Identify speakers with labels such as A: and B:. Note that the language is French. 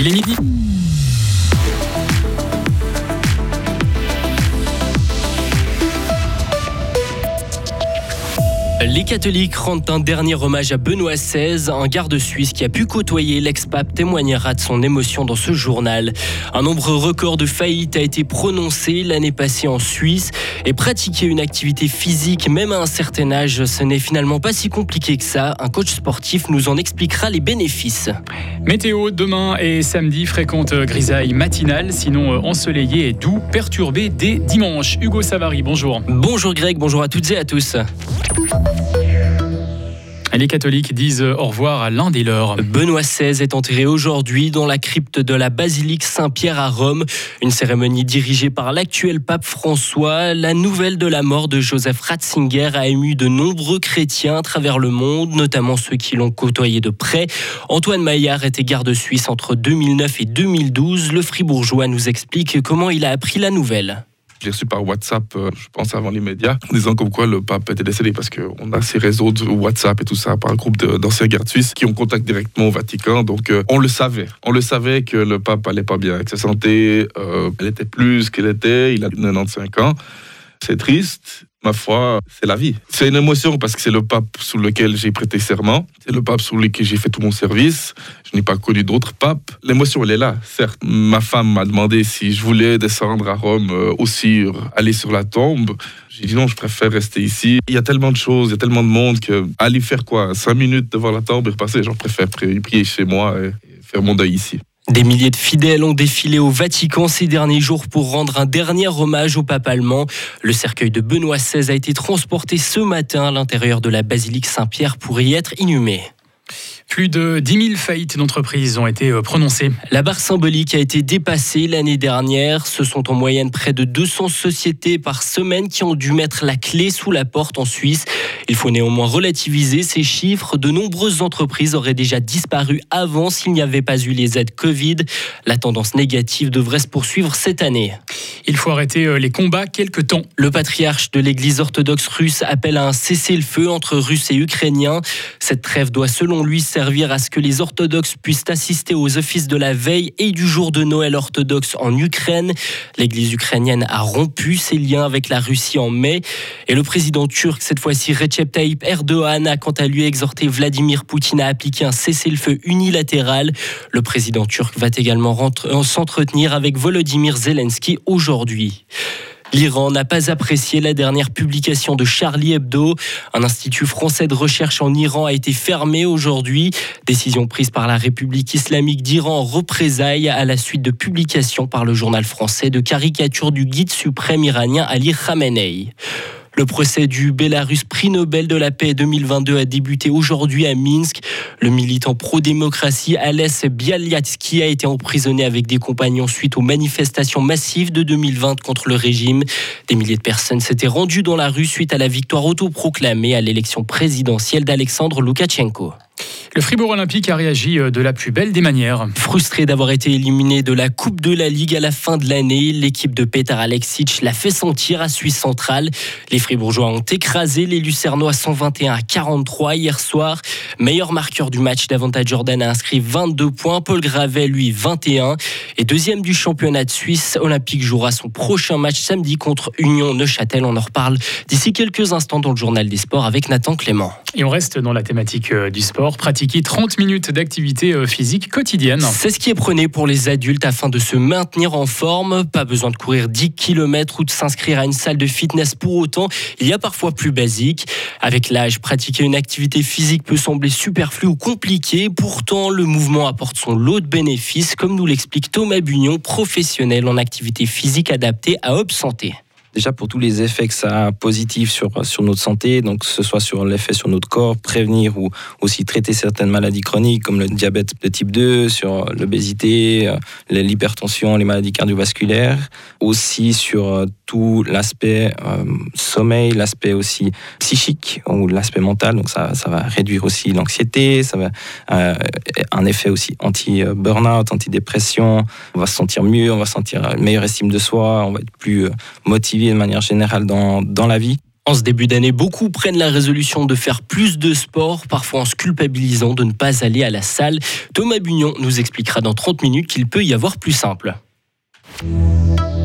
A: Il est midi.
B: Les catholiques rendent un dernier hommage à Benoît XVI, un garde suisse qui a pu côtoyer l'ex-pape témoignera de son émotion dans ce journal. Un nombre record de faillites a été prononcé l'année passée en Suisse et pratiquer une activité physique même à un certain âge, ce n'est finalement pas si compliqué que ça. Un coach sportif nous en expliquera les bénéfices.
A: Météo demain et samedi, fréquente grisaille matinale, sinon euh, ensoleillé et doux, perturbé dès dimanche. Hugo Savary, bonjour.
B: Bonjour Greg, bonjour à toutes et à tous.
A: Les catholiques disent au revoir à l'un des leurs.
B: Benoît XVI est enterré aujourd'hui dans la crypte de la basilique Saint-Pierre à Rome. Une cérémonie dirigée par l'actuel pape François. La nouvelle de la mort de Joseph Ratzinger a ému de nombreux chrétiens à travers le monde, notamment ceux qui l'ont côtoyé de près. Antoine Maillard était garde suisse entre 2009 et 2012. Le fribourgeois nous explique comment il a appris la nouvelle.
C: Je l'ai reçu par WhatsApp, euh, je pense avant les médias, disant comme quoi le pape était décédé parce qu'on a ces réseaux de WhatsApp et tout ça par un groupe d'anciens gardes suisses qui ont contact directement au Vatican. Donc euh, on le savait. On le savait que le pape allait pas bien avec sa santé. Euh, elle était plus qu'elle était. Il a 95 ans. C'est triste, ma foi, c'est la vie. C'est une émotion parce que c'est le pape sous lequel j'ai prêté serment. C'est le pape sous lequel j'ai fait tout mon service. Je n'ai pas connu d'autres papes. L'émotion, elle est là, certes. Ma femme m'a demandé si je voulais descendre à Rome euh, aussi, aller sur la tombe. J'ai dit non, je préfère rester ici. Il y a tellement de choses, il y a tellement de monde que aller faire quoi? Cinq minutes devant la tombe et repasser, j'en préfère prier chez moi et faire mon deuil ici.
B: Des milliers de fidèles ont défilé au Vatican ces derniers jours pour rendre un dernier hommage au pape allemand. Le cercueil de Benoît XVI a été transporté ce matin à l'intérieur de la basilique Saint-Pierre pour y être inhumé.
A: Plus de 10 000 faillites d'entreprises ont été euh, prononcées.
B: La barre symbolique a été dépassée l'année dernière. Ce sont en moyenne près de 200 sociétés par semaine qui ont dû mettre la clé sous la porte en Suisse. Il faut néanmoins relativiser ces chiffres. De nombreuses entreprises auraient déjà disparu avant s'il n'y avait pas eu les aides Covid. La tendance négative devrait se poursuivre cette année.
A: Il faut arrêter euh, les combats quelque temps.
B: Le patriarche de l'église orthodoxe russe appelle à un cessez-le-feu entre Russes et Ukrainiens. Cette trêve doit selon lui servir à ce que les orthodoxes puissent assister aux offices de la veille et du jour de Noël orthodoxe en Ukraine. L'église ukrainienne a rompu ses liens avec la Russie en mai et le président turc, cette fois-ci Recep Tayyip Erdogan, a quant à lui exhorté Vladimir Poutine à appliquer un cessez-le-feu unilatéral. Le président turc va également s'entretenir avec Volodymyr Zelensky aujourd'hui. L'Iran n'a pas apprécié la dernière publication de Charlie Hebdo. Un institut français de recherche en Iran a été fermé aujourd'hui. Décision prise par la République islamique d'Iran en représailles à la suite de publications par le journal français de caricatures du guide suprême iranien Ali Khamenei. Le procès du Bélarus prix Nobel de la paix 2022 a débuté aujourd'hui à Minsk. Le militant pro-démocratie Alès Bialyatsky a été emprisonné avec des compagnons suite aux manifestations massives de 2020 contre le régime. Des milliers de personnes s'étaient rendues dans la rue suite à la victoire autoproclamée à l'élection présidentielle d'Alexandre Loukachenko.
A: Le Fribourg Olympique a réagi euh, de la plus belle des manières.
B: Frustré d'avoir été éliminé de la Coupe de la Ligue à la fin de l'année, l'équipe de Peter Alexic l'a fait sentir à Suisse centrale. Les Fribourgeois ont écrasé les Lucernois 121 à 43 hier soir. Meilleur marqueur du match, Davantage Jordan a inscrit 22 points, Paul Gravet lui 21. Et deuxième du championnat de Suisse, Olympique jouera son prochain match samedi contre Union Neuchâtel. On en reparle d'ici quelques instants dans le journal des sports avec Nathan Clément.
A: Et on reste dans la thématique euh, du sport, pratiquer 30 minutes d'activité euh, physique quotidienne.
B: C'est ce qui est prôné pour les adultes afin de se maintenir en forme. Pas besoin de courir 10 km ou de s'inscrire à une salle de fitness pour autant. Il y a parfois plus basique. Avec l'âge, pratiquer une activité physique peut sembler superflu ou compliqué. Pourtant, le mouvement apporte son lot de bénéfices, comme nous l'explique Thomas Bugnon, professionnel en activité physique adaptée à Hop Santé
D: déjà pour tous les effets que ça a positifs sur, notre santé, donc que ce soit sur l'effet sur notre corps, prévenir ou aussi traiter certaines maladies chroniques comme le diabète de type 2, sur l'obésité, euh, l'hypertension, les maladies cardiovasculaires, aussi sur euh, tout l'aspect euh, sommeil, l'aspect aussi psychique ou l'aspect mental, donc ça, ça va réduire aussi l'anxiété, ça va un effet aussi anti-burnout, anti-dépression, on va se sentir mieux, on va sentir une meilleure estime de soi, on va être plus motivé de manière générale dans, dans la vie.
B: En ce début d'année, beaucoup prennent la résolution de faire plus de sport, parfois en se culpabilisant de ne pas aller à la salle. Thomas Bugnon nous expliquera dans 30 minutes qu'il peut y avoir plus simple.